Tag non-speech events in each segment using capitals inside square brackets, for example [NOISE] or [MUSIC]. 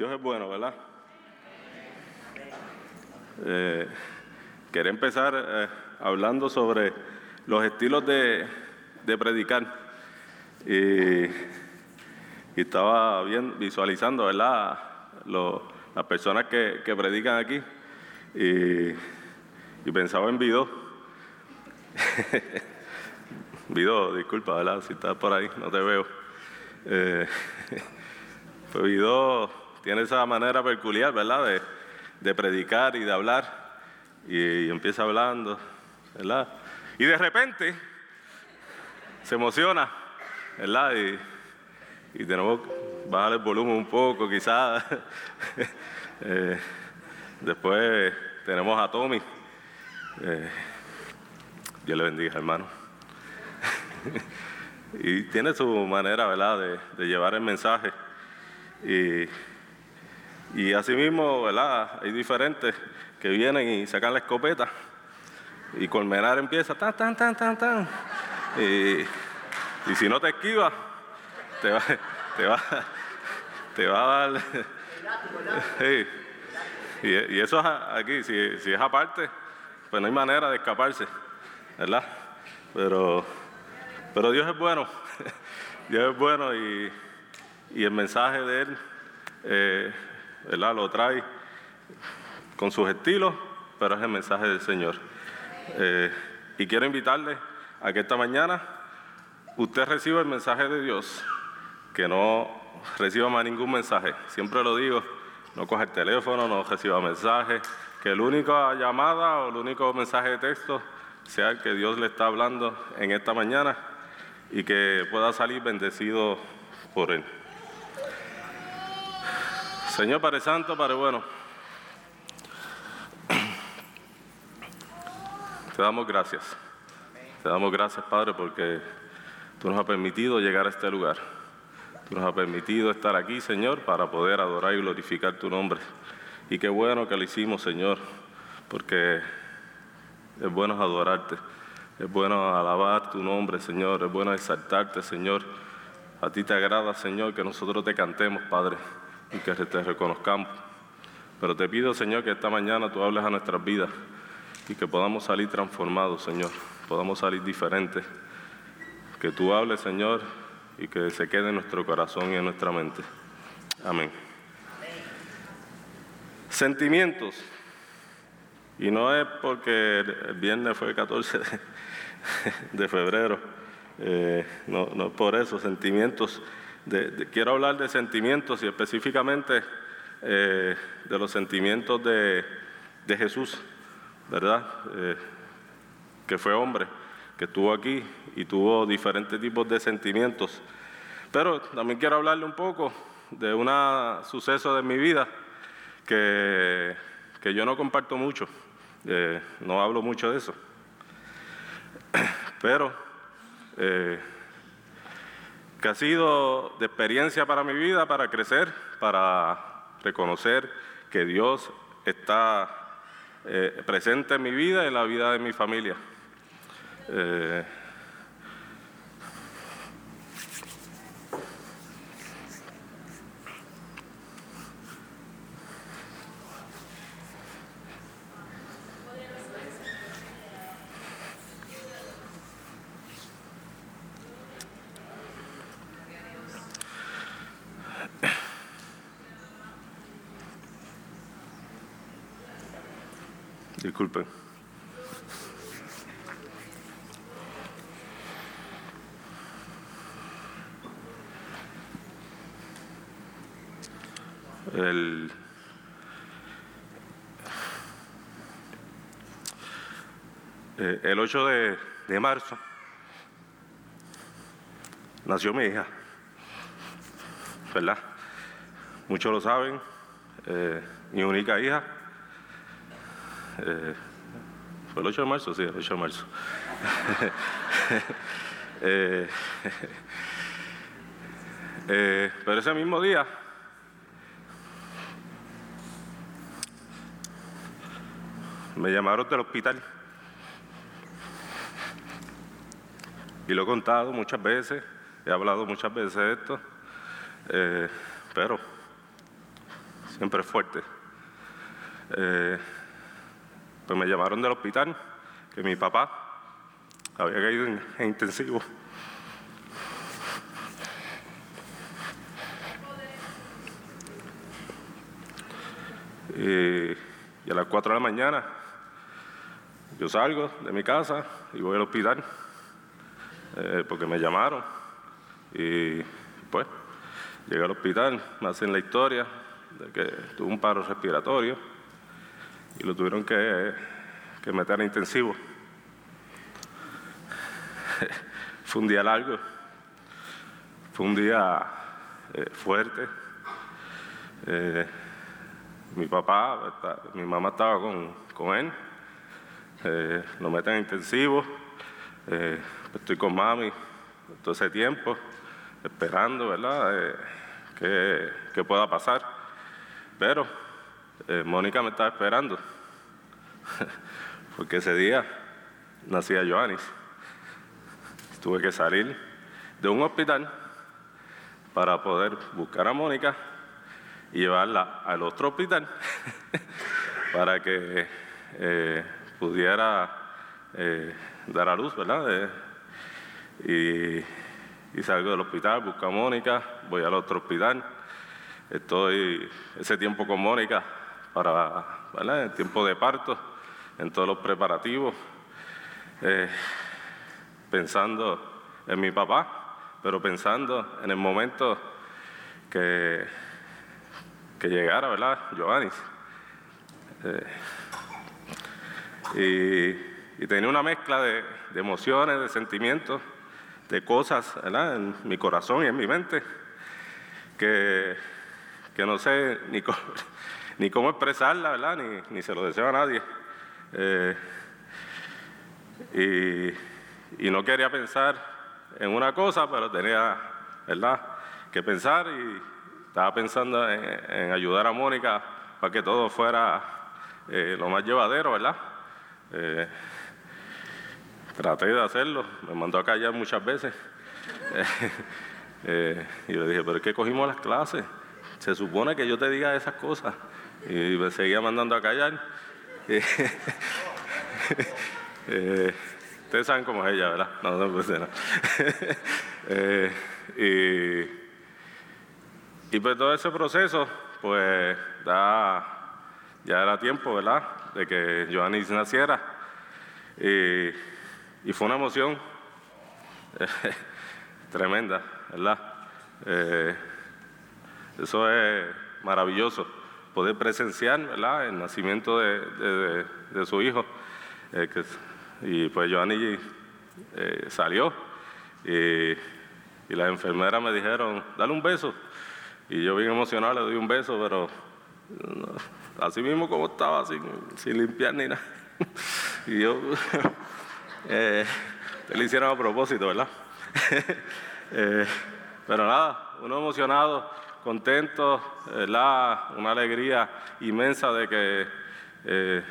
Dios es bueno, ¿verdad? Eh, quería empezar eh, hablando sobre los estilos de, predicar. Y, estaba bien visualizando, ¿verdad? las personas que, predican aquí. Y, pensaba en Vido. [LAUGHS] Vido, disculpa, ¿verdad? Si estás por ahí, no te veo. Eh, [LAUGHS] pues Vido tiene esa manera peculiar, ¿verdad? De, predicar y de hablar. Y, empieza hablando, ¿verdad? Y de repente se emociona, ¿verdad? Y, tenemos que bajar el volumen un poco, quizás. [LAUGHS] Eh, después tenemos a Tommy. Eh, Dios le bendiga, hermano. [LAUGHS] y tiene su manera, ¿verdad?, de, de llevar el mensaje. Y y asimismo, ¿verdad? Hay diferentes que vienen y sacan la escopeta y Colmenar empieza tan, tan, tan, tan, tan. Y, si no te esquivas, te va, te va, te va a dar. [LAUGHS] Y, eso es aquí, si, si, es aparte, pues no hay manera de escaparse, ¿verdad? Pero, pero Dios es bueno, [LAUGHS] Dios es bueno y, y el mensaje de Él. Eh, Lo trae con sus estilos, pero es el mensaje del Señor. Eh, y quiero invitarle a que esta mañana usted reciba el mensaje de Dios, que no reciba más ningún mensaje. Siempre lo digo, no coja el teléfono, no reciba mensajes, que el único llamada o el único mensaje de texto sea el que Dios le está hablando en esta mañana y que pueda salir bendecido por él. Señor Padre Santo, Padre bueno, te damos gracias. Te damos gracias, Padre, porque tú nos has permitido llegar a este lugar. Tú nos has permitido estar aquí, Señor, para poder adorar y glorificar tu nombre. Y qué bueno que lo hicimos, Señor, porque es bueno adorarte, es bueno alabar tu nombre, Señor, es bueno exaltarte, Señor. A ti te agrada, Señor, que nosotros te cantemos, Padre y que te reconozcamos. Pero te pido, Señor, que esta mañana tú hables a nuestras vidas y que podamos salir transformados, Señor, podamos salir diferentes. Que tú hables, Señor, y que se quede en nuestro corazón y en nuestra mente. Amén. Sentimientos. Y no es porque el viernes fue el [LAUGHS] 14 de, febrero, eh, no, no es por eso, sentimientos quiero hablar de sentimientos y específicamente eh, de los sentimientos de, Jesús, ¿verdad? Eh, que fue hombre, que estuvo aquí y tuvo diferentes tipos de sentimientos. Pero también quiero hablarle un poco de un suceso de mi vida que, que yo no comparto mucho, eh, no hablo mucho de eso. [CLEARS THROAT] Pero que ha sido de experiencia para mi vida, para crecer, para reconocer que Dios está eh, presente en mi vida y en la vida de mi familia. Eh, Disculpen. El, eh, el 8 de, de, marzo nació mi hija, ¿verdad? Muchos lo saben, eh, mi única hija. Eh, ¿Fue el 8 de marzo? Sí, el 8 de marzo. [LAUGHS] Eh, eh, pero ese mismo día, me llamaron del hospital. Y lo he contado muchas veces, he hablado muchas veces de esto, pero siempre fuerte. Pues me llamaron del hospital que mi papá había caído en, intensivo. Y, a las 4 de la mañana yo salgo de mi casa y voy al hospital eh, porque me llamaron. Y pues llegué al hospital, me hacen la historia de que tuvo un paro respiratorio y lo tuvieron que, meter a intensivo. [LAUGHS] Fue un día largo, fue un día eh, fuerte. Eh, mi papá, mi mamá estaba con, con él, lo meten a intensivo. estoy con mami todo ese tiempo, esperando, ¿verdad?, eh, que, pueda pasar. Pero eh, Mónica me estaba esperando, [LAUGHS] porque ese día nacía Joanis. Tuve que salir de un hospital para poder buscar a Mónica y llevarla al otro hospital [LAUGHS] para que eh, pudiera dar a luz, ¿verdad? y, salgo del hospital, busco a Mónica, voy al otro hospital. Estoy ese tiempo con Mónica para el tiempo de parto, en todos los preparativos, eh, pensando en mi papá, pero pensando en el momento que, que llegara, ¿verdad? Giovanni. Eh, y, tenía una mezcla de emociones, de sentimientos de cosas en mi corazón y en mi mente que, que no sé ni [LAUGHS] cómo, ni cómo expresarla, ¿verdad? Ni, ni, se lo deseo a nadie. Eh, y, y, no quería pensar en una cosa, pero tenía, ¿verdad?, que pensar y estaba pensando en, ayudar a Mónica para que todo fuera eh, lo más llevadero, ¿verdad? Eh, Traté de hacerlo, me mandó a callar muchas veces. [LAUGHS] Y le dije, pero es que cogimos las clases. Se supone que yo te diga esas cosas. Y me seguía mandando a callar. [LAUGHS] Eh, ustedes saben cómo es ella, ¿verdad? No, no, pues no. [LAUGHS] y, y pues todo ese proceso, pues da, ya era tiempo, ¿verdad? De que Joanis naciera. Y, y fue una emoción [LAUGHS] tremenda, ¿verdad? Eh, eso es maravilloso, poder presenciar. El nacimiento de, su hijo. Eh, y pues Joanny eh, salió y, las enfermeras me dijeron, dale un beso. Y yo bien emocionado le doy un beso, pero así mismo como estaba, sin, sin limpiar ni nada. [LAUGHS] y yo [LAUGHS] eh, le hicieron a propósito, ¿verdad? [LAUGHS] Eh, pero nada, uno emocionado, contento, ¿verdad? Una alegría inmensa de que eh,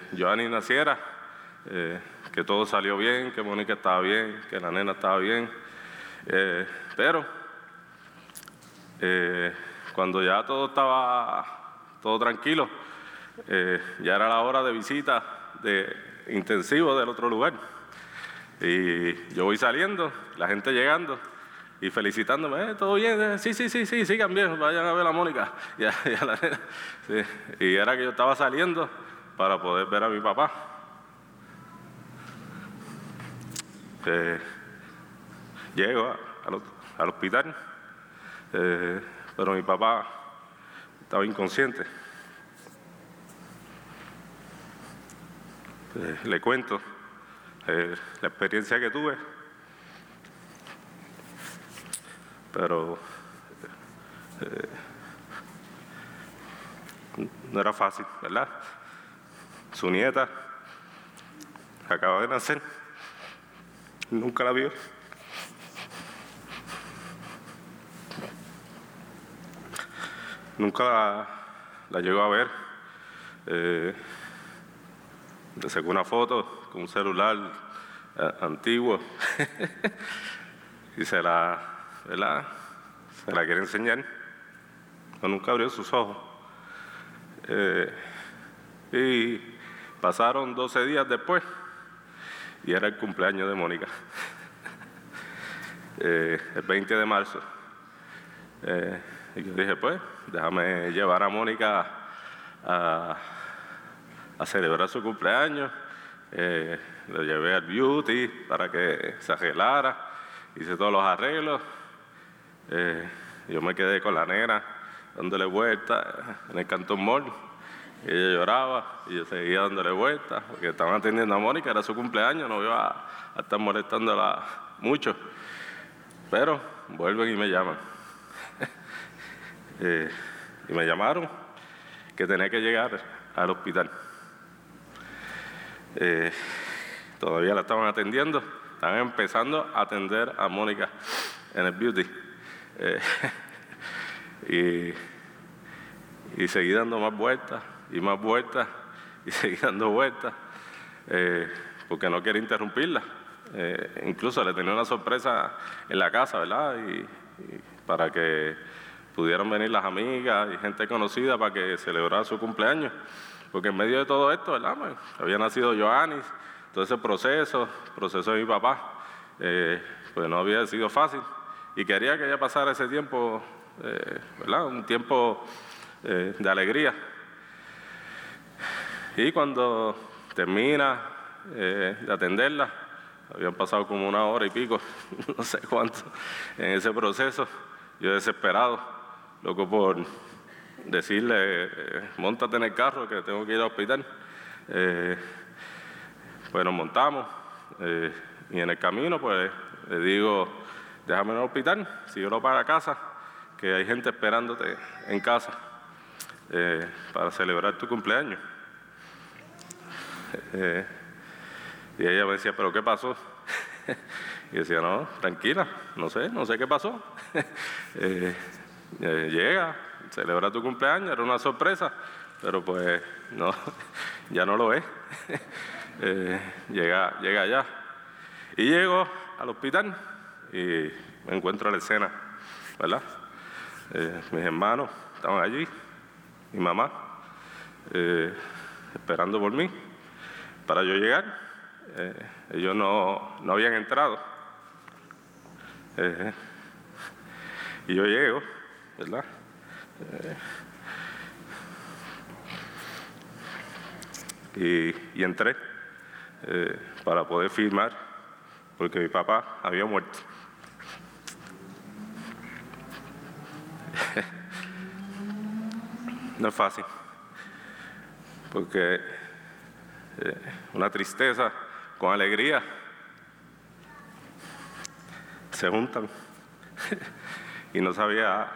naciera, eh, que todo salió bien, que Mónica estaba bien, que la nena estaba bien. pero cuando ya todo estaba todo tranquilo, ya era la hora de visita de intensivo del otro lugar. Y yo voy saliendo, la gente llegando y felicitándome, eh, todo bien, eh, sí, sí, sí, sí, sigan bien, vayan a ver a Mónica. [LAUGHS] Y, era que yo estaba saliendo para poder ver a mi papá. Eh, llego al, hospital, pero mi papá estaba inconsciente. le cuento eh, la experiencia que tuve. Pero eh, no era fácil, ¿verdad? Su nieta acaba de nacer, nunca la vio. Nunca la, llegó a ver. Eh, sacó una foto con un celular eh, antiguo [LAUGHS] y se la, se la quiere enseñar. Pero nunca abrió sus ojos. Eh, y pasaron 12 días después y era el cumpleaños de Mónica, [LAUGHS] eh, el 20 de marzo. Eh, y yo dije, pues, déjame llevar a Mónica a, celebrar su cumpleaños. Eh, lo llevé al beauty para que se arreglara, hice todos los arreglos. Yo me quedé con la nena dándole vuelta en el Cantón Mall ella lloraba y yo seguía dándole vueltas porque estaban atendiendo a Mónica, era su cumpleaños, no iba a, estar molestándola mucho. Pero vuelven y me llaman. [LAUGHS] Eh, y me llamaron que tenía que llegar al hospital. Eh, todavía la estaban atendiendo, estaban empezando a atender a Mónica en el beauty. Eh, [LAUGHS] y, y seguí dando más vueltas y más vueltas y [LAUGHS] seguir dando vueltas eh, porque no quiere interrumpirla. Eh, incluso le tenía una sorpresa en la casa, ¿verdad? Y, para que pudieran venir las amigas y gente conocida para que celebrara su cumpleaños. Porque en medio de todo esto, ¿verdad? Pues, había nacido Joanis, todo ese proceso, proceso de mi papá, pues no había sido fácil. Y quería que ella pasara ese tiempo, ¿verdad? Un tiempo de alegría. Y cuando termina eh, de atenderla, habían pasado como una hora y pico, [LAUGHS] no sé cuánto, en ese proceso, yo desesperado, loco por decirle, eh, montate en el carro que tengo que ir al hospital. Eh, pues nos montamos y en el camino pues le digo, déjame en el hospital, síguelo para casa, que hay gente esperándote en casa para celebrar tu cumpleaños. Eh, y ella me decía, ¿pero qué pasó? [LAUGHS] y decía, no, tranquila, no sé, no sé qué pasó. [LAUGHS] Eh, eh, llega, celebra tu cumpleaños, era una sorpresa, pero pues no, [LAUGHS] ya no lo es. llega, llega allá. Y llego al hospital y me encuentro a la escena, ¿verdad? mis hermanos estaban allí, mi mamá, esperando por mí para yo llegar. Eh, ellos no, habían entrado. Eh, y yo llego, ¿verdad? Eh, y, entré para poder firmar, porque mi papá había muerto. No es fácil, porque eh, una tristeza con alegría, se juntan [LAUGHS] y no sabía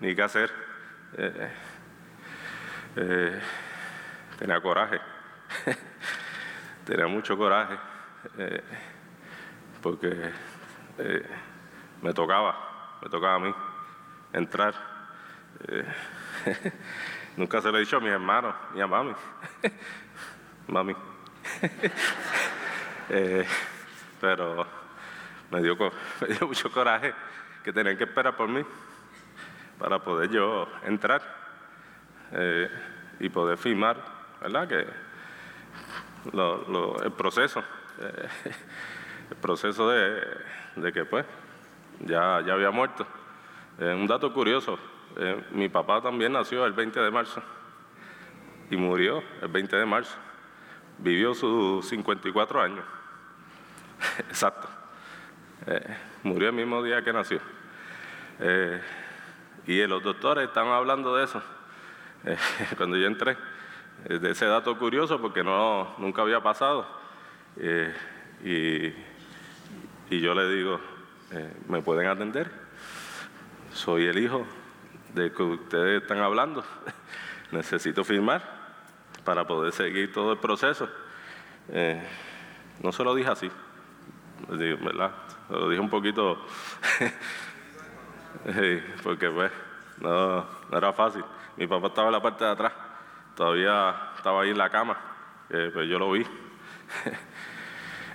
ni qué hacer. Eh, eh, tenía coraje, [LAUGHS] tenía mucho coraje, porque me tocaba, me tocaba a mí entrar. [LAUGHS] nunca se lo he dicho a mis hermanos ni a mami [LAUGHS] mami. Eh, pero [LAUGHS] me dio, mucho coraje que tenían que esperar por mí para poder yo entrar eh, y poder firmar, ¿verdad? Que el proceso, eh, [LAUGHS] el proceso de, que pues ya, ya había muerto. un dato curioso, mi papá también nació el 20 de marzo y murió el 20 de marzo vivió sus 54 años. [LAUGHS] Exacto. Eh, murió el mismo día que nació. Eh, y los doctores estaban hablando de eso. Eh, [LAUGHS] cuando yo entré, de ese dato curioso porque no, nunca había pasado. Y, yo le digo, ¿me pueden atender? Soy el hijo de que ustedes están hablando. [LAUGHS] Necesito firmar para poder seguir todo el proceso. Eh, no se lo dije así, ¿verdad? Se lo dije un poquito, [LAUGHS] porque pues no, era fácil. Mi papá estaba en la parte de atrás, todavía estaba ahí en la cama, pues yo lo vi. [LAUGHS]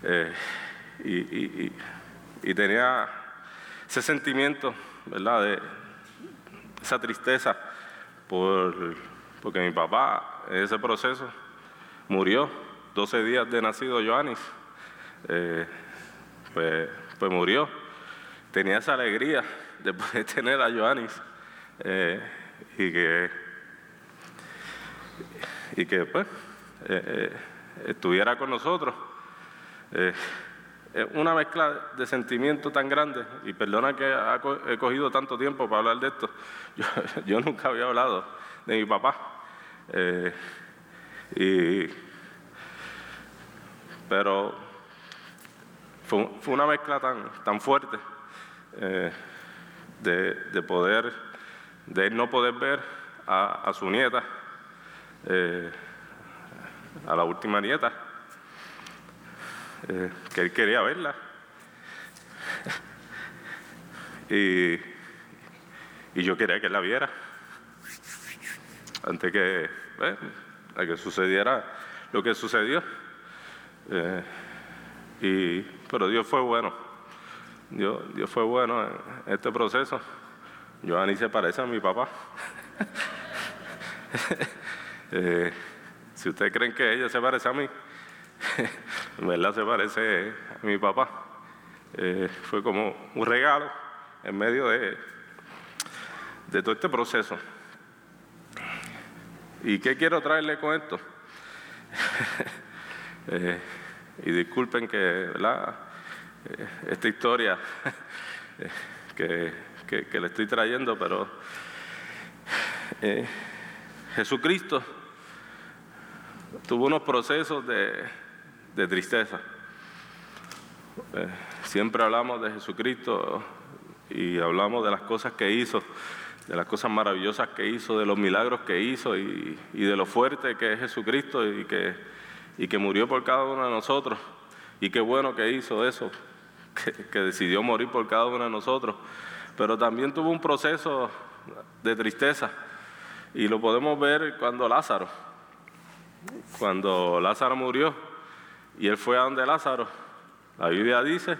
Eh, y, tenía ese sentimiento, ¿verdad? De esa tristeza por porque mi papá en ese proceso murió, 12 días de nacido Joanis, eh, pues, pues, murió. Tenía esa alegría de poder [LAUGHS] tener a Joanis eh, y que, y que pues, eh, estuviera con nosotros. Una mezcla de sentimientos tan grande, y perdona que he cogido tanto tiempo para hablar de esto, [LAUGHS] yo nunca había hablado de mi papá. Eh, y, pero fue, una mezcla tan, tan fuerte eh, de, poder, de él no poder ver a, su nieta, eh, a la última nieta, que él quería verla. y, y yo quería que él la viera antes que, eh, que sucediera lo que sucedió. Eh, y, pero Dios fue bueno. Dios, Dios fue bueno en este proceso. Joanny se parece a mi papá. [LAUGHS] Eh, si ustedes creen que ella se parece a mí, en [LAUGHS] verdad se parece a mi papá. fue como un regalo en medio de, todo este proceso. ¿Y qué quiero traerle con esto? [LAUGHS] Eh, y disculpen que. Eh, esta historia [LAUGHS] eh, que, le estoy trayendo, pero Jesucristo tuvo unos procesos de, de tristeza. siempre hablamos de Jesucristo y hablamos de las cosas que hizo de las cosas maravillosas que hizo, de los milagros que hizo y, de lo fuerte que es Jesucristo y que, y que murió por cada uno de nosotros. Y qué bueno que hizo eso, [LAUGHS] que, decidió morir por cada uno de nosotros. Pero también tuvo un proceso de tristeza y lo podemos ver cuando Lázaro, cuando Lázaro murió y él fue a donde Lázaro. La Biblia dice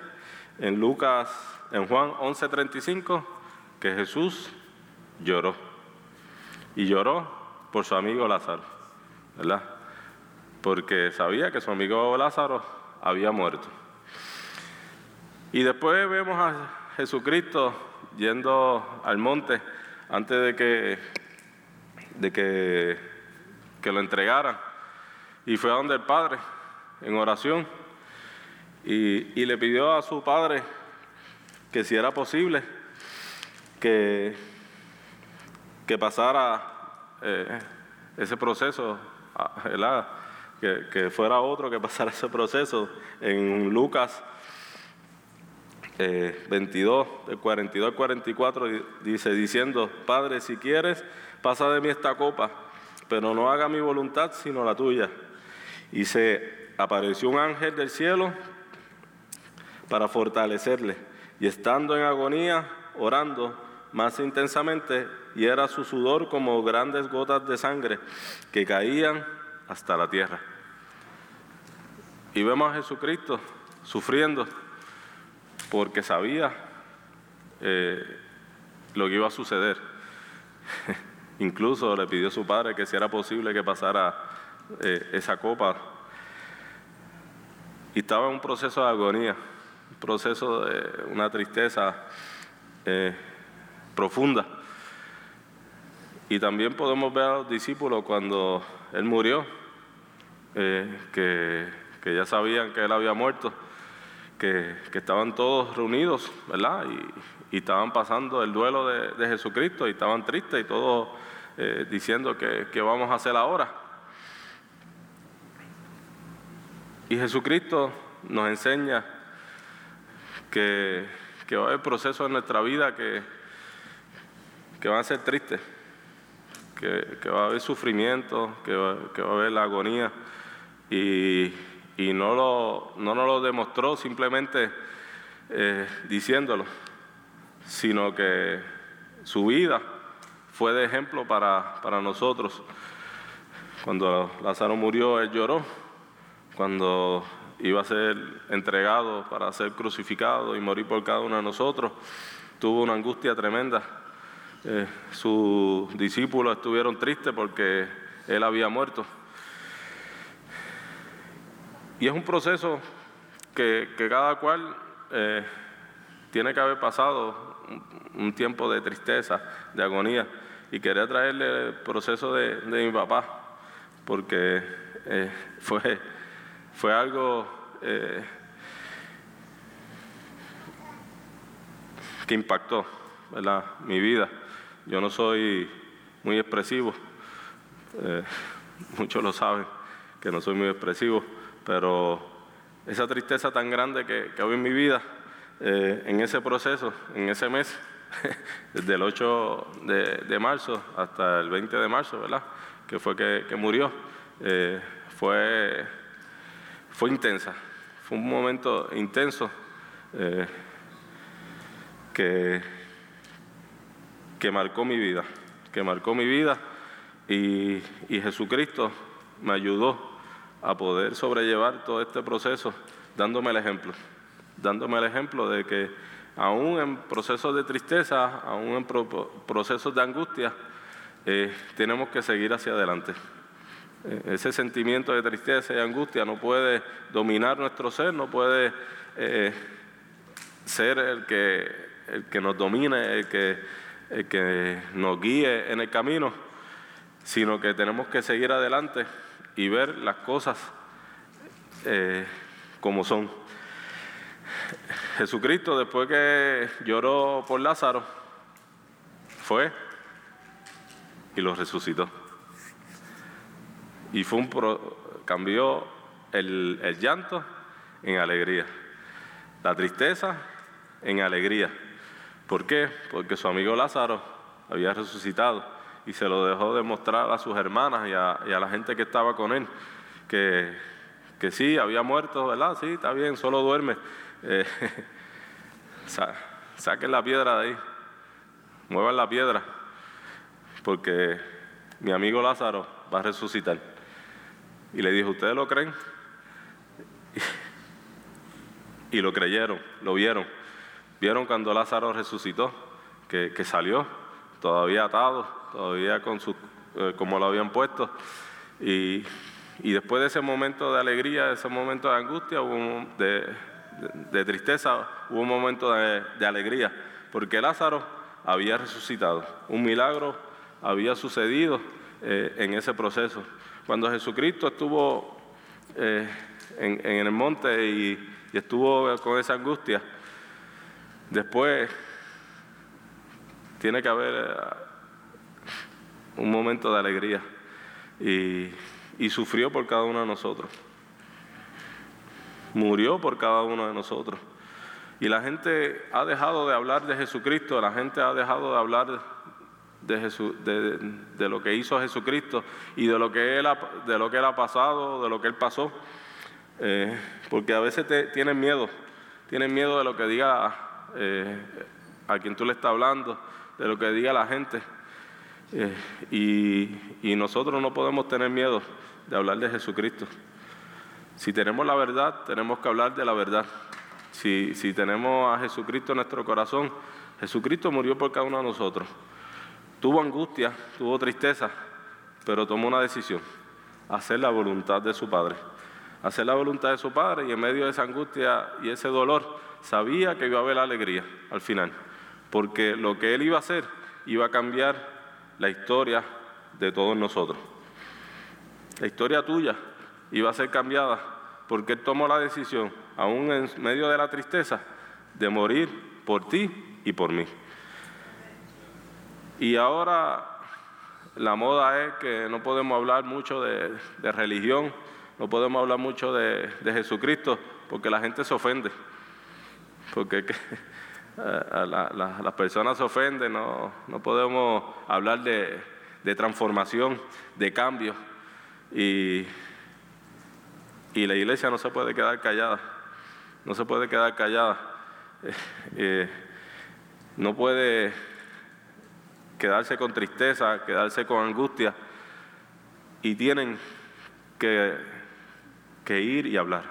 en Lucas, en Juan 11:35, que Jesús lloró. Y lloró por su amigo Lázaro, ¿verdad? Porque sabía que su amigo Lázaro había muerto. Y después vemos a Jesucristo yendo al monte antes de que, de que, que lo entregaran. Y fue a donde el Padre en oración y, le pidió a su Padre que si era posible que que pasara eh, ese proceso, ah, Que, fuera otro que pasara ese proceso. En Lucas 22, eh, del 42 al 44, dice, diciendo, Padre, si quieres, pasa de mí esta copa, pero no haga mi voluntad sino la tuya. Y se apareció un ángel del cielo para fortalecerle. Y estando en agonía, orando más intensamente, y era su sudor como grandes gotas de sangre que caían hasta la tierra. Y vemos a Jesucristo sufriendo porque sabía eh, lo que iba a suceder. [LAUGHS] Incluso le pidió a su padre que si era posible que pasara eh, esa copa. Y estaba en un proceso de agonía, un proceso de una tristeza eh, profunda. Y también podemos ver a los discípulos cuando Él murió, eh, que, ya sabían que Él había muerto, que, estaban todos reunidos, ¿verdad? Y, estaban pasando el duelo de, Jesucristo y estaban tristes y todos eh, diciendo que, que vamos a hacer ahora. Y Jesucristo nos enseña que, va a haber procesos en nuestra vida que, que van a ser tristes que, va a haber sufrimiento, que va, a haber la agonía. Y, no, lo, no nos lo demostró simplemente eh, diciéndolo, sino que su vida fue de ejemplo para, para nosotros. Cuando Lázaro murió, él lloró. Cuando iba a ser entregado para ser crucificado y morir por cada uno de nosotros, tuvo una angustia tremenda eh, sus discípulos estuvieron tristes porque él había muerto. Y es un proceso que, cada cual eh, tiene que haber pasado un, tiempo de tristeza, de agonía. Y quería traerle el proceso de, mi papá, porque eh, fue, fue algo que impactó mi vida. Yo no soy muy expresivo, eh, [LAUGHS] muchos lo saben que no soy muy expresivo, pero esa tristeza tan grande que, que en mi vida, eh, en ese proceso, en ese mes, [LAUGHS] desde el 8 de, marzo hasta el 20 de marzo, ¿verdad? Que fue que, murió, eh, fue, fue intensa, fue un momento intenso que que marcó mi vida, que marcó mi vida y, Jesucristo me ayudó a poder sobrellevar todo este proceso dándome el ejemplo, dándome el ejemplo de que aún en procesos de tristeza, aún en procesos de angustia, eh, tenemos que seguir hacia adelante. Eh, ese sentimiento de tristeza y angustia no puede dominar nuestro ser, no puede eh, ser el que, el que nos domine, el que el que nos guíe en el camino, sino que tenemos que seguir adelante y ver las cosas eh, como son. Jesucristo, después que lloró por Lázaro, fue y lo resucitó. Y fue un cambió el, el llanto en alegría, la tristeza en alegría ¿Por qué? Porque su amigo Lázaro había resucitado y se lo dejó demostrar a sus hermanas y a, la gente que estaba con él, que, que, sí, había muerto, ¿verdad? Sí, está bien, solo duerme. Eh, [LAUGHS] saquen la piedra de ahí, muevan la piedra, porque mi amigo Lázaro va a resucitar. Y le dijo, ¿ustedes lo creen? y lo creyeron, lo vieron. Vieron cuando Lázaro resucitó, que, salió, todavía atado, todavía con su, eh, como lo habían puesto. Y, después de ese momento de alegría, de ese momento de angustia, de, tristeza, hubo un momento de, alegría, porque Lázaro había resucitado. Un milagro había sucedido eh, en ese proceso. Cuando Jesucristo estuvo eh, en, el monte y estuvo con esa angustia, Después tiene que haber eh, un momento de alegría y, sufrió por cada uno de nosotros. Murió por cada uno de nosotros. Y la gente ha dejado de hablar de Jesucristo, la gente ha dejado de hablar de, de, lo que hizo Jesucristo y de lo que Él de lo que él ha pasado, de lo que Él pasó. Eh, porque a veces tienen miedo, tienen miedo de lo que diga eh, a quien tú le estás hablando, de lo que diga la gente. Eh, y, nosotros no podemos tener miedo de hablar de Jesucristo. Si tenemos la verdad, tenemos que hablar de la verdad. Si, si tenemos a Jesucristo en nuestro corazón, Jesucristo murió por cada uno de nosotros. Tuvo angustia, tuvo tristeza, pero tomó una decisión, hacer la voluntad de su Padre. Hacer la voluntad de su Padre y en medio de esa angustia y ese dolor, sabía que iba a haber alegría al final, porque lo que él iba a hacer iba a cambiar la historia de todos nosotros. La historia tuya iba a ser cambiada porque él tomó la decisión, aún en medio de la tristeza, de morir por ti y por mí. Y ahora la moda es que no podemos hablar mucho de, religión, no podemos hablar mucho de Jesucristo, porque la gente se ofende. Porque [LAUGHS] las personas se ofenden, no, podemos hablar de, transformación, de cambio, y, la iglesia no se puede quedar callada, no se puede quedar callada, [LAUGHS] eh, eh, no puede quedarse con tristeza, quedarse con angustia, y tienen que ir y hablar.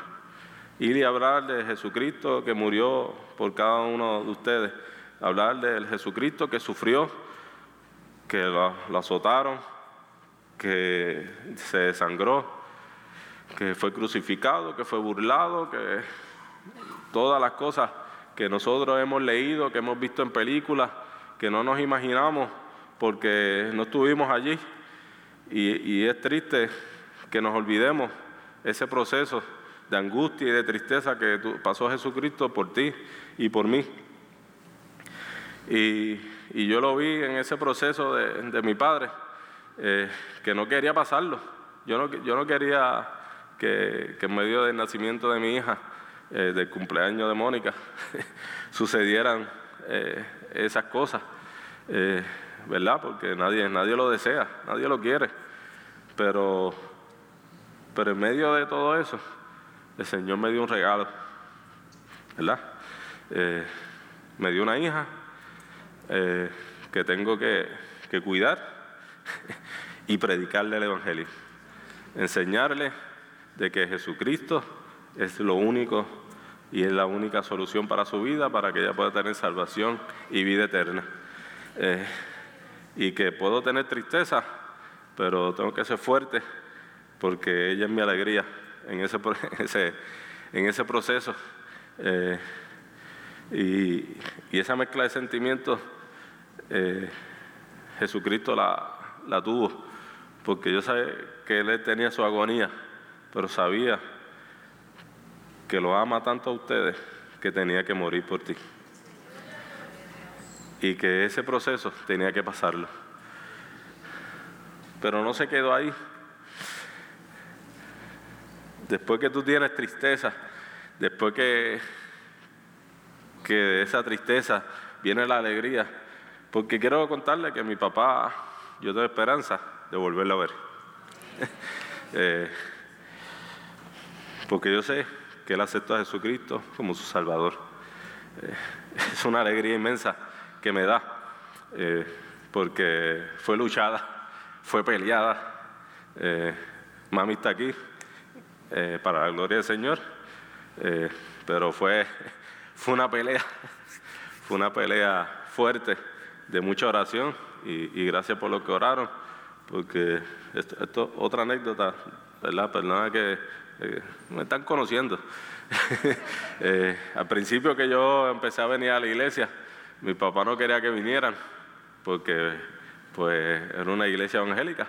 Ir y hablar de Jesucristo que murió por cada uno de ustedes, hablar del Jesucristo que sufrió que lo, lo azotaron, que se desangró, que fue crucificado, que fue burlado, que todas las cosas que nosotros hemos leído, que hemos visto en películas, que no nos imaginamos porque no estuvimos allí. Y, es triste que nos olvidemos ese proceso de angustia y de tristeza que pasó Jesucristo por ti y por mí. Y, yo lo vi en ese proceso de, mi padre, eh, que no quería pasarlo. Yo no, yo no quería que, en medio del nacimiento de mi hija, eh, del cumpleaños de Mónica, [LAUGHS] sucedieran eh, esas cosas, eh, ¿verdad? Porque nadie, nadie lo desea, nadie lo quiere. Pero, pero en medio de todo eso, el Señor me dio un regalo, ¿verdad? me dio una hija que tengo que, que cuidar [LAUGHS] y predicarle el Evangelio, enseñarle de que Jesucristo es lo único y es la única solución para su vida, para que ella pueda tener salvación y vida eterna. Eh, y que puedo tener tristeza, pero tengo que ser fuerte porque ella es mi alegría en ese, [LAUGHS] en ese, proceso. Eh, y, esa mezcla de sentimientos, eh, Jesucristo la, la tuvo, porque yo sé que él tenía su agonía pero sabía que lo ama tanto a ustedes que tenía que morir por ti. Y que ese proceso tenía que pasarlo. Pero no se quedó ahí. Después que tú tienes tristeza, después que, que de esa tristeza viene la alegría, porque quiero contarle que mi papá, yo tengo esperanza de volverlo a ver. [LAUGHS] eh, porque yo sé que Él aceptó a Jesucristo como su Salvador. Eh, [LAUGHS] es una alegría inmensa que me da, eh, porque fue luchada, fue peleada. Eh, mami está aquí para la gloria del Señor, pero fue, [LAUGHS] fue una pelea, [LAUGHS] fue una pelea fuerte de mucha oración y, gracias por lo que oraron, porque esto, esto otra anécdota, ¿verdad? Perdona que eh, me están conociendo. [LAUGHS] Eh, al principio que yo empecé a venir a la iglesia, mi papá no quería que vinieran, porque pues era una iglesia evangélica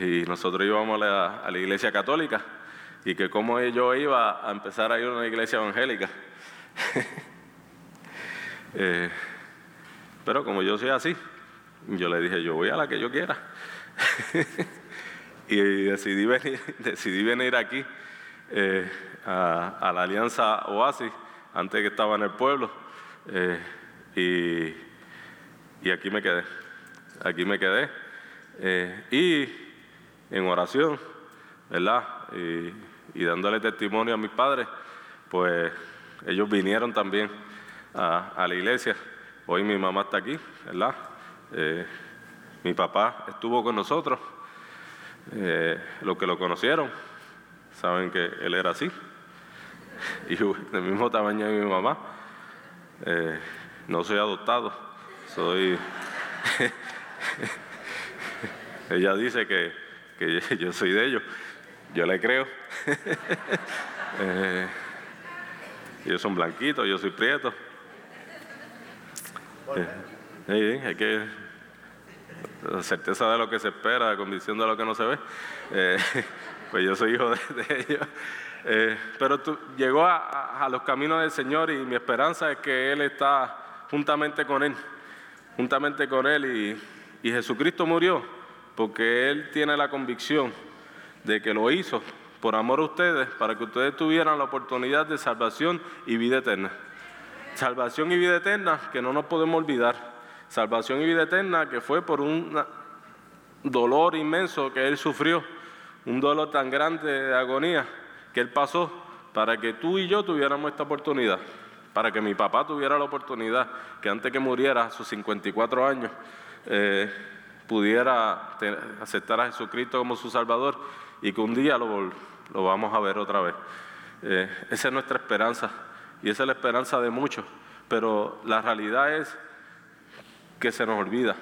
y nosotros íbamos a la, iglesia católica y que como yo iba a empezar a ir a una iglesia evangélica. [LAUGHS] Eh, pero como yo soy así, yo le dije, yo voy a la que yo quiera. [LAUGHS] y decidí venir, [LAUGHS] decidí venir aquí eh, a, la Alianza Oasis, antes que estaba en el pueblo, eh, y, aquí me quedé, aquí me quedé, eh, y en oración, ¿verdad? Y, dándole testimonio a mis padres, pues ellos vinieron también a, la iglesia. Hoy mi mamá está aquí, ¿verdad? mi papá estuvo con nosotros, los que lo conocieron, saben que él era así, [LAUGHS] y del mismo tamaño de mi mamá. Eh, no soy adoptado, soy... [LAUGHS] Ella dice que, [LAUGHS] yo soy de ellos, yo le creo. eh, ellos son blanquitos, yo soy prieto. Eh, hay que la certeza de lo que se espera, la condición de lo que no se ve. Eh, [LAUGHS] pues yo soy hijo de, ellos. Eh, pero llegó a, los caminos del Señor y mi esperanza es que Él está juntamente con Él, juntamente con Él y, y Jesucristo murió porque Él tiene la convicción de que lo hizo por amor a ustedes, para que ustedes tuvieran la oportunidad de salvación y vida eterna. Salvación y vida eterna que no nos podemos olvidar. Salvación y vida eterna que fue por un dolor inmenso que Él sufrió un dolor tan grande de agonía que Él pasó para que tú y yo tuviéramos esta oportunidad, para que mi papá tuviera la oportunidad, que antes que muriera a sus 54 años, eh, pudiera aceptar a Jesucristo como su Salvador y que un día lo, lo vamos a ver otra vez. Eh, esa es nuestra esperanza y esa es la esperanza de muchos, pero la realidad es que se nos olvida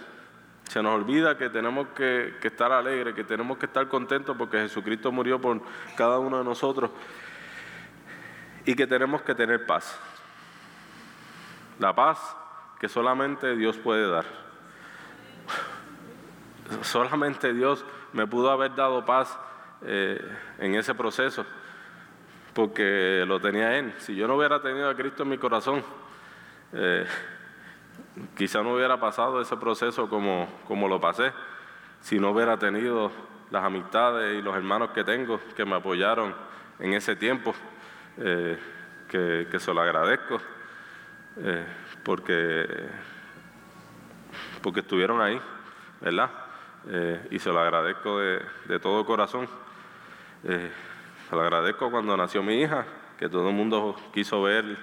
Se nos olvida que tenemos que, estar alegres, que tenemos que estar contentos porque Jesucristo murió por cada uno de nosotros y que tenemos que tener paz. La paz que solamente Dios puede dar. [LAUGHS] Solamente Dios me pudo haber dado paz eh, en ese proceso, porque lo tenía Él. Si yo no hubiera tenido a Cristo en mi corazón, eh, quizá no hubiera pasado ese proceso como, como lo pasé, si no hubiera tenido las amistades y los hermanos que tengo que me apoyaron en ese tiempo, eh, que, que, se lo agradezco, porque, porque estuvieron ahí, ¿verdad? y se lo agradezco de, de todo corazón. Eh, se lo agradezco cuando nació mi hija, que todo el mundo quiso ver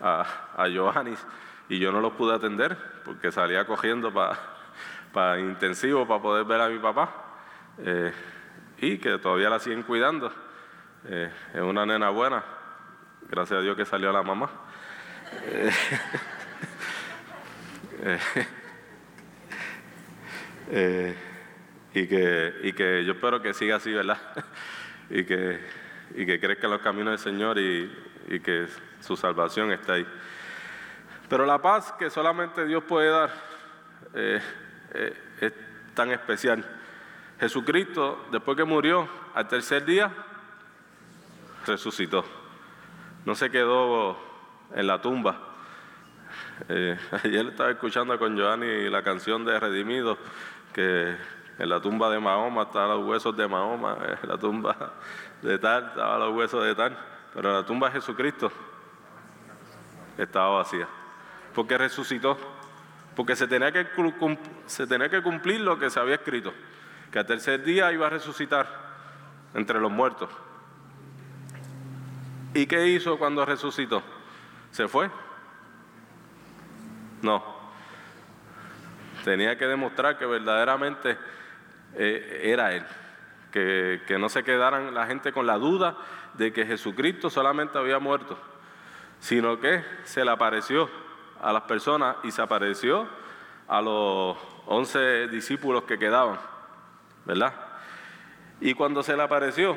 a, a Johannis y yo no los pude atender porque salía cogiendo para intensivo para poder ver a mi papá eh, y que todavía la siguen cuidando. Eh, es una nena buena, gracias a Dios que salió la mamá. [LAUGHS] y, que, y que yo espero que siga así, ¿verdad? [LAUGHS] y que, y que crezca en los caminos del Señor y, que su salvación está ahí. Pero la paz que solamente Dios puede dar eh, eh, es tan especial. Jesucristo, después que murió, al tercer día, resucitó. No se quedó en la tumba. Eh, [LAUGHS] ayer estaba escuchando con Joanny la canción de Redimido, que en la tumba de Mahoma estaban los huesos de Mahoma, en la tumba de tal estaban los huesos de tal, pero la tumba de Jesucristo estaba vacía, porque resucitó, porque se tenía que, cumplir lo que se había escrito, que al tercer día iba a resucitar entre los muertos. ¿Y qué hizo cuando resucitó? ¿Se fue? No. Tenía que demostrar que verdaderamente eh, era Él. Que, que no se quedaran la gente con la duda de que Jesucristo solamente había muerto, sino que se le apareció a las personas y se apareció a los once discípulos que quedaban, ¿verdad? Y cuando se le apareció,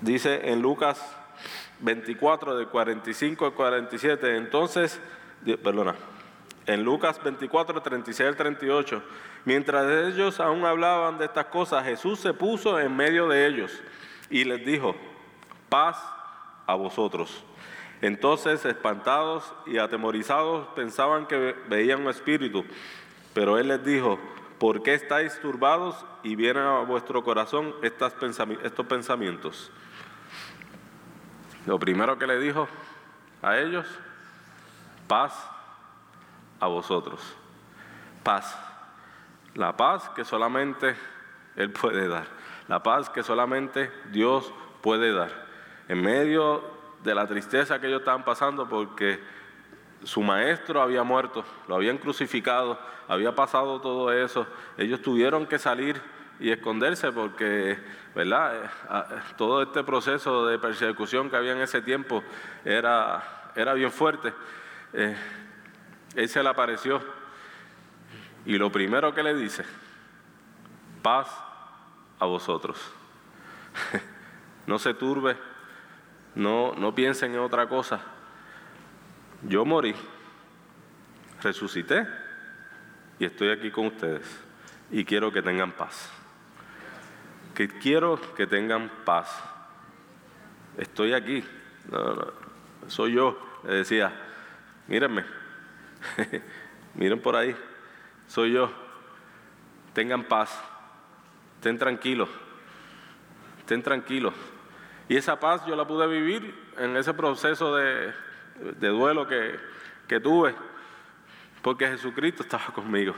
dice en Lucas 24, de 45 al 47. Entonces, perdona, en Lucas 24, 36 al 38, mientras ellos aún hablaban de estas cosas, Jesús se puso en medio de ellos y les dijo, paz a vosotros. Entonces, espantados y atemorizados, pensaban que veían un espíritu, pero él les dijo, ¿por qué estáis turbados y vienen a vuestro corazón estos pensamientos? Lo primero que le dijo a ellos, paz a vosotros. Paz. La paz que solamente Él puede dar. La paz que solamente Dios puede dar. En medio de la tristeza que ellos estaban pasando porque su maestro había muerto, lo habían crucificado, había pasado todo eso, ellos tuvieron que salir y esconderse porque, ¿verdad? Eh, todo este proceso de persecución que había en ese tiempo era, era bien fuerte. Eh, él se le apareció y lo primero que le dice, paz a vosotros. [LAUGHS] no se turbe, no, no piensen en otra cosa. Yo morí, resucité y estoy aquí con ustedes y quiero que tengan paz que quiero que tengan paz. Estoy aquí, soy yo, le decía, mírenme, [LAUGHS] miren por ahí, soy yo, tengan paz, estén tranquilos, estén tranquilos. Y esa paz yo la pude vivir en ese proceso de, duelo que, tuve, porque Jesucristo estaba [LAUGHS] conmigo,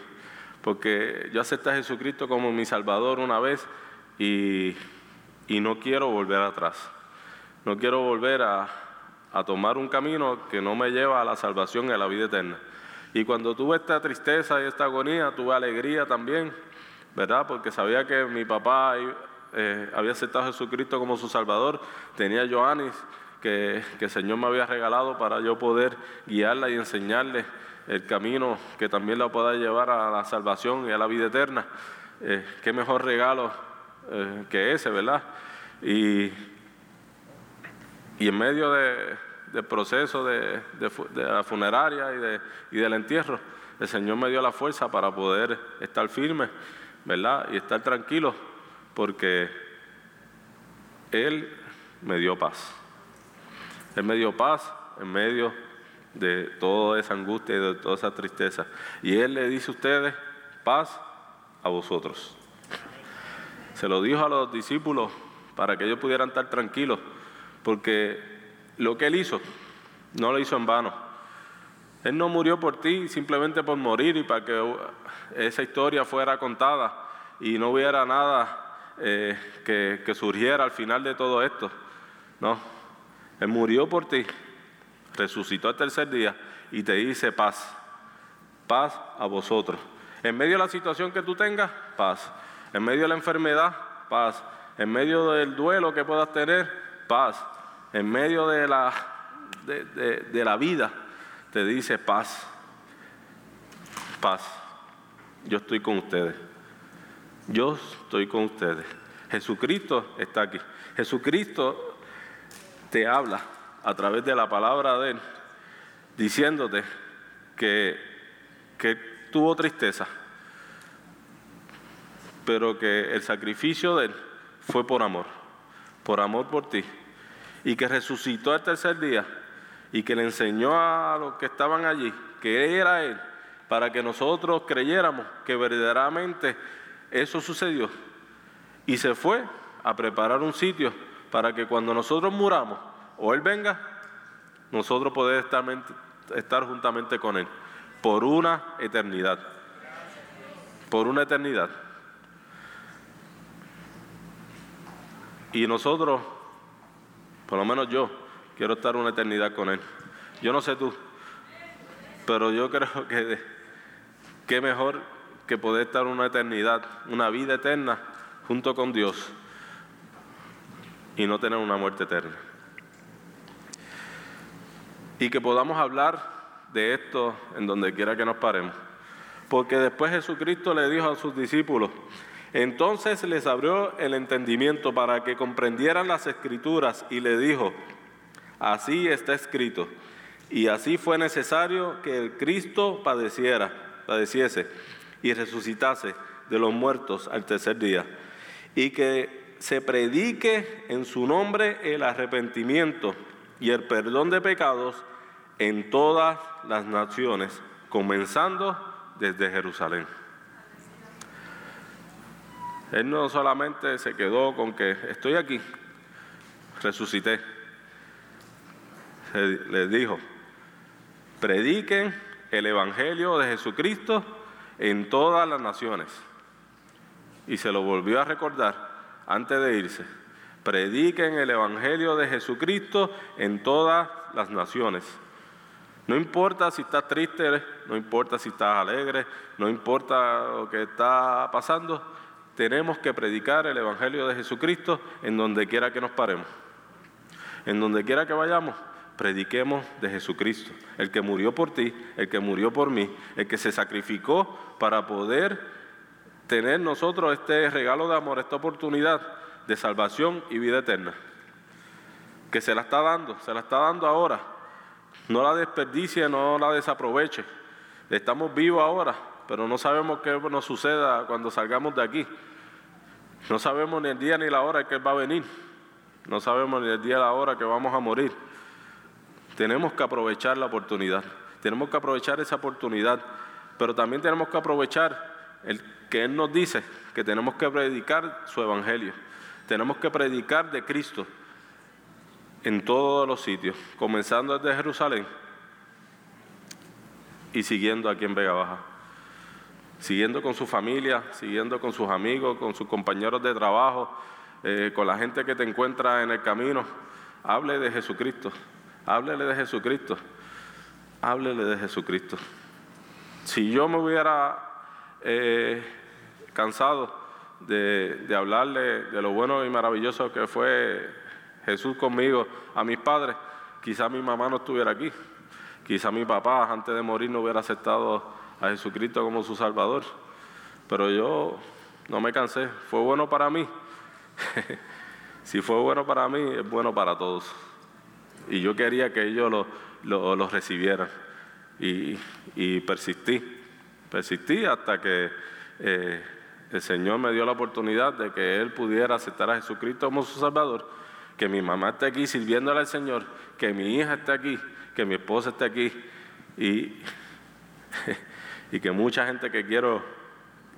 porque yo acepté a Jesucristo como mi Salvador una vez y, no quiero volver atrás. No quiero volver a, tomar un camino que no me lleva a la salvación y a la vida eterna. Y cuando tuve esta tristeza y esta agonía, tuve alegría también, ¿verdad? Porque sabía que mi papá eh, había aceptado a Jesucristo como su Salvador. Tenía a que, el Señor me había regalado para yo poder guiarla y enseñarle el camino que también la pueda llevar a la salvación y a la vida eterna. Eh, qué mejor regalo eh, que ese, ¿verdad? Y, en medio del proceso de, la funeraria y, de, y del entierro, el Señor me dio la fuerza para poder estar firme, ¿verdad? Y estar tranquilo, porque Él me dio paz. Él me dio paz en medio de toda esa angustia y de toda esa tristeza. Y Él le dice a ustedes, paz a vosotros. Se lo dijo a los discípulos para que ellos pudieran estar tranquilos, porque lo que Él hizo, no lo hizo en vano. Él no murió por ti simplemente por morir y para que esa historia fuera contada y no hubiera nada eh, que, que surgiera al final de todo esto. No, Él murió por ti resucitó el tercer día y te dice paz, paz a vosotros. En medio de la situación que tú tengas, paz. En medio de la enfermedad, paz. En medio del duelo que puedas tener, paz. En medio de la, de, la vida, te dice paz. Paz. Yo estoy con ustedes. Yo estoy con ustedes. Jesucristo está aquí. Jesucristo te habla a través de la palabra de Él, diciéndote que, que tuvo tristeza, pero que el sacrificio de Él fue por amor, por amor por ti, y que resucitó el tercer día y que le enseñó a los que estaban allí que era Él, para que nosotros creyéramos que verdaderamente eso sucedió. Y se fue a preparar un sitio para que cuando nosotros muramos, o Él venga, nosotros podemos estar, estar juntamente con Él por una eternidad. Por una eternidad. Y nosotros, por lo menos yo, quiero estar una eternidad con Él. Yo no sé tú, pero yo creo [LAUGHS] que qué mejor que poder estar una eternidad, una vida eterna junto con Dios y no tener una muerte eterna y que podamos hablar de esto en donde quiera que nos paremos. Porque después Jesucristo le dijo a sus discípulos, entonces les abrió el entendimiento para que comprendieran las escrituras y le dijo, así está escrito, y así fue necesario que el Cristo padeciera, padeciese y resucitase de los muertos al tercer día, y que se predique en su nombre el arrepentimiento y el perdón de pecados en todas las naciones, comenzando desde Jerusalén. Él no solamente se quedó con que estoy aquí, resucité. Les dijo, prediquen el Evangelio de Jesucristo en todas las naciones. Y se lo volvió a recordar antes de irse. Prediquen el Evangelio de Jesucristo en todas las naciones. No importa si estás triste, no importa si estás alegre, no importa lo que está pasando, tenemos que predicar el Evangelio de Jesucristo en donde quiera que nos paremos. En donde quiera que vayamos, prediquemos de Jesucristo, el que murió por ti, el que murió por mí, el que se sacrificó para poder tener nosotros este regalo de amor, esta oportunidad de salvación y vida eterna. Que se la está dando, se la está dando ahora no la desperdicie, no la desaproveche. Estamos vivos ahora, pero no sabemos qué nos suceda cuando salgamos de aquí. No sabemos ni el día ni la hora que Él va a venir. No sabemos ni el día ni la hora que vamos a morir. Tenemos que aprovechar la oportunidad. Tenemos que aprovechar esa oportunidad. Pero también tenemos que aprovechar el que Él nos dice que tenemos que predicar su evangelio. Tenemos que predicar de Cristo en todos los sitios, comenzando desde Jerusalén y siguiendo aquí en Vega Baja. Siguiendo con su familia, siguiendo con sus amigos, con sus compañeros de trabajo, eh, con la gente que te encuentra en el camino. Hable de Jesucristo, háblele de Jesucristo, háblele de Jesucristo. Si yo me hubiera eh, cansado de, hablarle de lo bueno y maravilloso que fue Jesús conmigo a mis padres, quizá mi mamá no estuviera aquí. Quizá mi papá antes de morir no hubiera aceptado a Jesucristo como su Salvador. Pero yo no me cansé. Fue bueno para mí. [LAUGHS] si fue bueno para mí, es bueno para todos. Y yo quería que ellos lo, lo, recibieran. Y, y, persistí. Persistí hasta que eh, el Señor me dio la oportunidad de que Él pudiera aceptar a Jesucristo como su Salvador. Que mi mamá esté aquí sirviéndole al Señor. Que mi hija esté aquí. Que mi esposa esté aquí. Y, [LAUGHS] y que mucha gente que quiero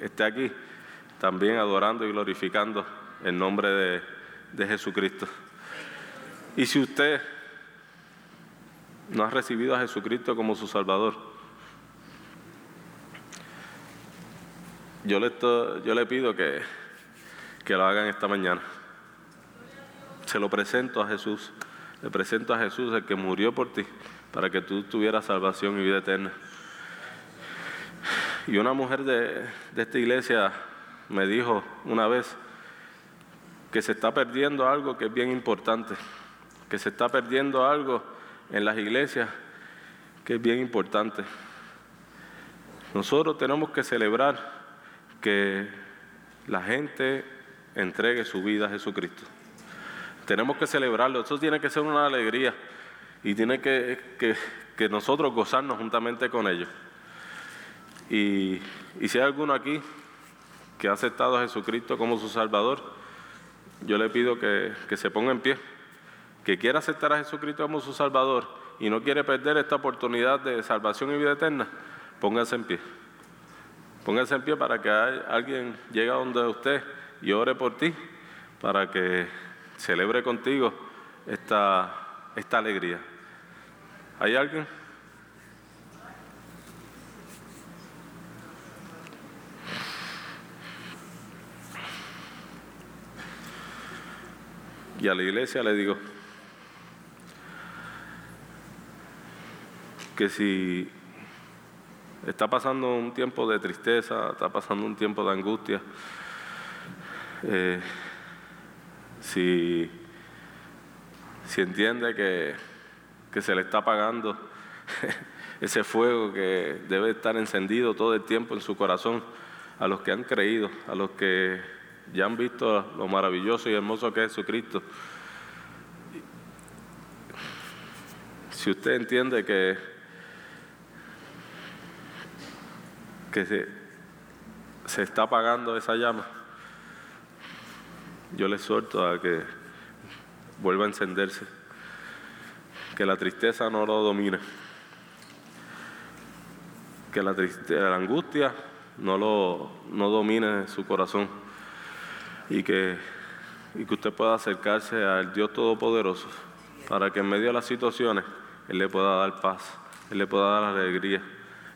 esté aquí también adorando y glorificando el nombre de, de Jesucristo. Y si usted no ha recibido a Jesucristo como su Salvador, yo le, yo le pido que, que lo hagan esta mañana. Se lo presento a Jesús. Le presento a Jesús, el que murió por ti, para que tú tuvieras salvación y vida eterna. Y una mujer de, de esta iglesia me dijo una vez que se está perdiendo algo que es bien importante, que se está perdiendo algo en las iglesias que es bien importante. Nosotros tenemos que celebrar que la gente entregue su vida a Jesucristo. Tenemos que celebrarlo, eso tiene que ser una alegría y tiene que, que, que nosotros gozarnos juntamente con ellos. Y, si hay alguno aquí que ha aceptado a Jesucristo como su Salvador, yo le pido que, se ponga en pie, que quiera aceptar a Jesucristo como su Salvador y no quiere perder esta oportunidad de salvación y vida eterna, póngase en pie. Póngase en pie para que alguien llegue a donde usted y ore por ti, para que celebre contigo esta, esta alegría. ¿Hay alguien? Y a la iglesia le digo que si está pasando un tiempo de tristeza, está pasando un tiempo de angustia, eh, si, si entiende que, que se le está apagando [LAUGHS] ese fuego que debe estar encendido todo el tiempo en su corazón, a los que han creído, a los que ya han visto lo maravilloso y hermoso que es Jesucristo. Si usted entiende que, que se, se está apagando esa llama, yo le suelto a que vuelva a encenderse, que la tristeza no lo domine, que la, la angustia no, lo, no domine su corazón y que, y que usted pueda acercarse al Dios Todopoderoso para que en medio de las situaciones Él le pueda dar paz, Él le pueda dar alegría,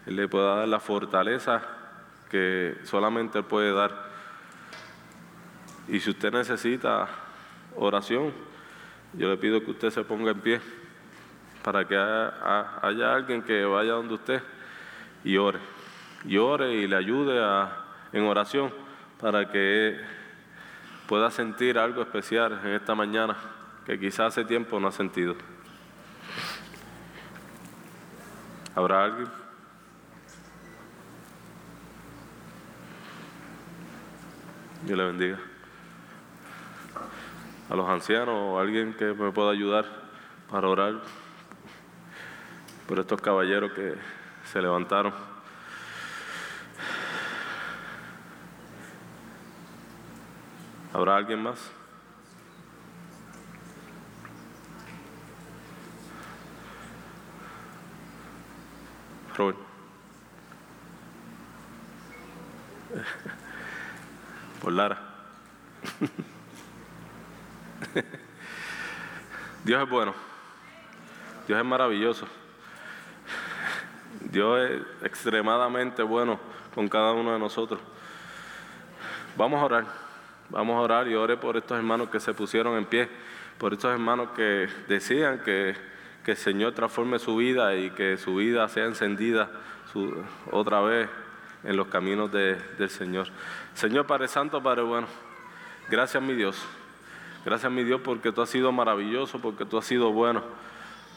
Él le pueda dar la fortaleza que solamente Él puede dar. Y si usted necesita oración, yo le pido que usted se ponga en pie para que haya, alguien que vaya donde usted y ore, y ore y le ayude a, en oración para que pueda sentir algo especial en esta mañana que quizás hace tiempo no ha sentido. ¿Habrá alguien? Dios le bendiga. A los ancianos o alguien que me pueda ayudar para orar por estos caballeros que se levantaron. ¿Habrá alguien más? Robert. [LAUGHS] Por Lara. [LAUGHS] Dios es bueno. Dios es maravilloso. Dios es extremadamente bueno con cada uno de nosotros. Vamos a orar. Vamos a orar y ore por estos hermanos que se pusieron en pie, por estos hermanos que decían que, el Señor transforme su vida y que su vida sea encendida otra vez en los caminos del Señor. Señor Padre Santo, Padre bueno, gracias mi Dios. Gracias, mi Dios, porque tú has sido maravilloso, porque tú has sido bueno,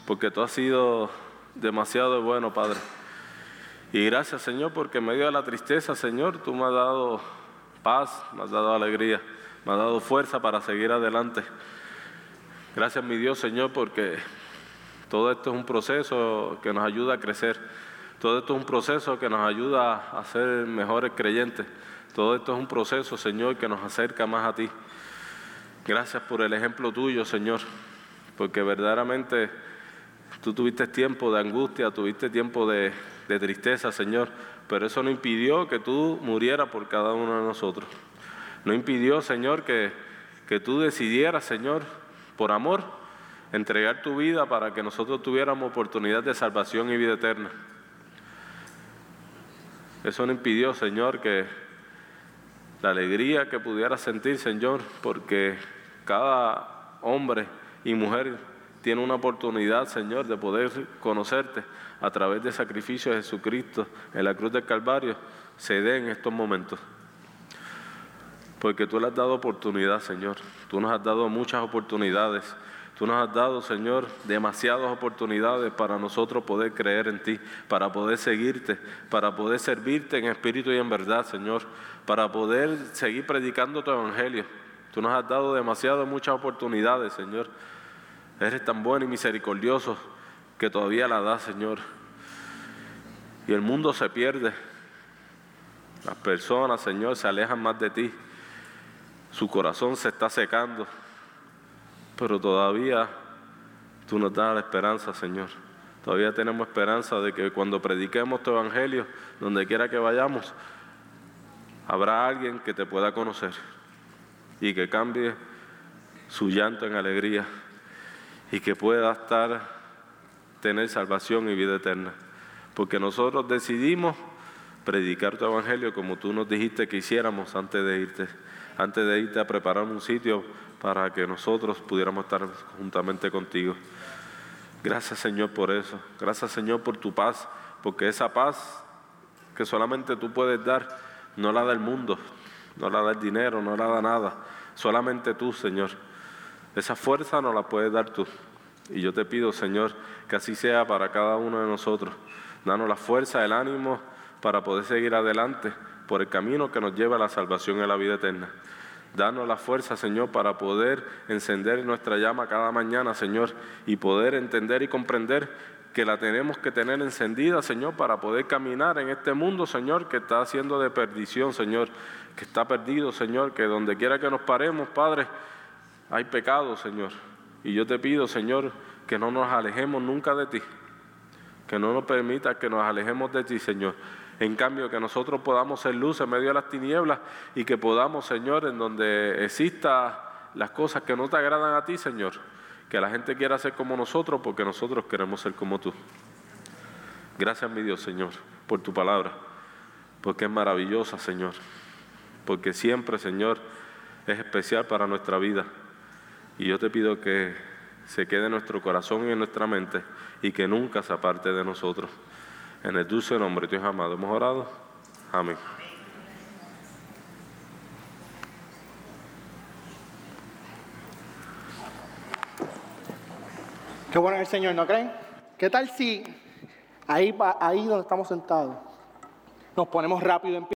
porque tú has sido demasiado bueno, Padre. Y gracias, Señor, porque en medio de la tristeza, Señor, tú me has dado paz, me has dado alegría, me has dado fuerza para seguir adelante. Gracias, mi Dios, Señor, porque todo esto es un proceso que nos ayuda a crecer. Todo esto es un proceso que nos ayuda a ser mejores creyentes. Todo esto es un proceso, Señor, que nos acerca más a ti. Gracias por el ejemplo tuyo, Señor, porque verdaderamente tú tuviste tiempo de angustia, tuviste tiempo de, de tristeza, Señor, pero eso no impidió que tú murieras por cada uno de nosotros. No impidió, Señor, que, que tú decidieras, Señor, por amor, entregar tu vida para que nosotros tuviéramos oportunidad de salvación y vida eterna. Eso no impidió, Señor, que la alegría que pudiera sentir, Señor, porque cada hombre y mujer tiene una oportunidad, Señor, de poder conocerte a través del sacrificio de Jesucristo en la cruz del Calvario, se dé en estos momentos. Porque tú le has dado oportunidad, Señor. Tú nos has dado muchas oportunidades. Tú nos has dado, Señor, demasiadas oportunidades para nosotros poder creer en ti, para poder seguirte, para poder servirte en espíritu y en verdad, Señor, para poder seguir predicando tu evangelio. Tú nos has dado demasiadas, muchas oportunidades, Señor. Eres tan bueno y misericordioso que todavía la das, Señor. Y el mundo se pierde. Las personas, Señor, se alejan más de ti. Su corazón se está secando. Pero todavía tú nos das la esperanza, Señor. Todavía tenemos esperanza de que cuando prediquemos tu evangelio, donde quiera que vayamos, habrá alguien que te pueda conocer y que cambie su llanto en alegría y que pueda estar, tener salvación y vida eterna. Porque nosotros decidimos predicar tu evangelio como tú nos dijiste que hiciéramos antes de irte, antes de irte a preparar un sitio para que nosotros pudiéramos estar juntamente contigo. Gracias Señor por eso. Gracias Señor por tu paz, porque esa paz que solamente tú puedes dar, no la da el mundo, no la da el dinero, no la da nada, solamente tú Señor. Esa fuerza no la puedes dar tú. Y yo te pido, Señor, que así sea para cada uno de nosotros. Danos la fuerza, el ánimo para poder seguir adelante por el camino que nos lleva a la salvación y a la vida eterna. Danos la fuerza, Señor, para poder encender nuestra llama cada mañana, Señor, y poder entender y comprender que la tenemos que tener encendida, Señor, para poder caminar en este mundo, Señor, que está haciendo de perdición, Señor, que está perdido, Señor, que donde quiera que nos paremos, Padre, hay pecado, Señor. Y yo te pido, Señor, que no nos alejemos nunca de ti, que no nos permita que nos alejemos de ti, Señor. En cambio, que nosotros podamos ser luz en medio de las tinieblas y que podamos, Señor, en donde exista las cosas que no te agradan a ti, Señor, que la gente quiera ser como nosotros porque nosotros queremos ser como tú. Gracias, mi Dios, Señor, por tu palabra, porque es maravillosa, Señor, porque siempre, Señor, es especial para nuestra vida. Y yo te pido que se quede en nuestro corazón y en nuestra mente y que nunca se aparte de nosotros. En el dulce nombre de Dios amado hemos orado. Amén. Qué bueno es el Señor, ¿no creen? ¿Qué tal si ahí, ahí donde estamos sentados nos ponemos rápido en pie?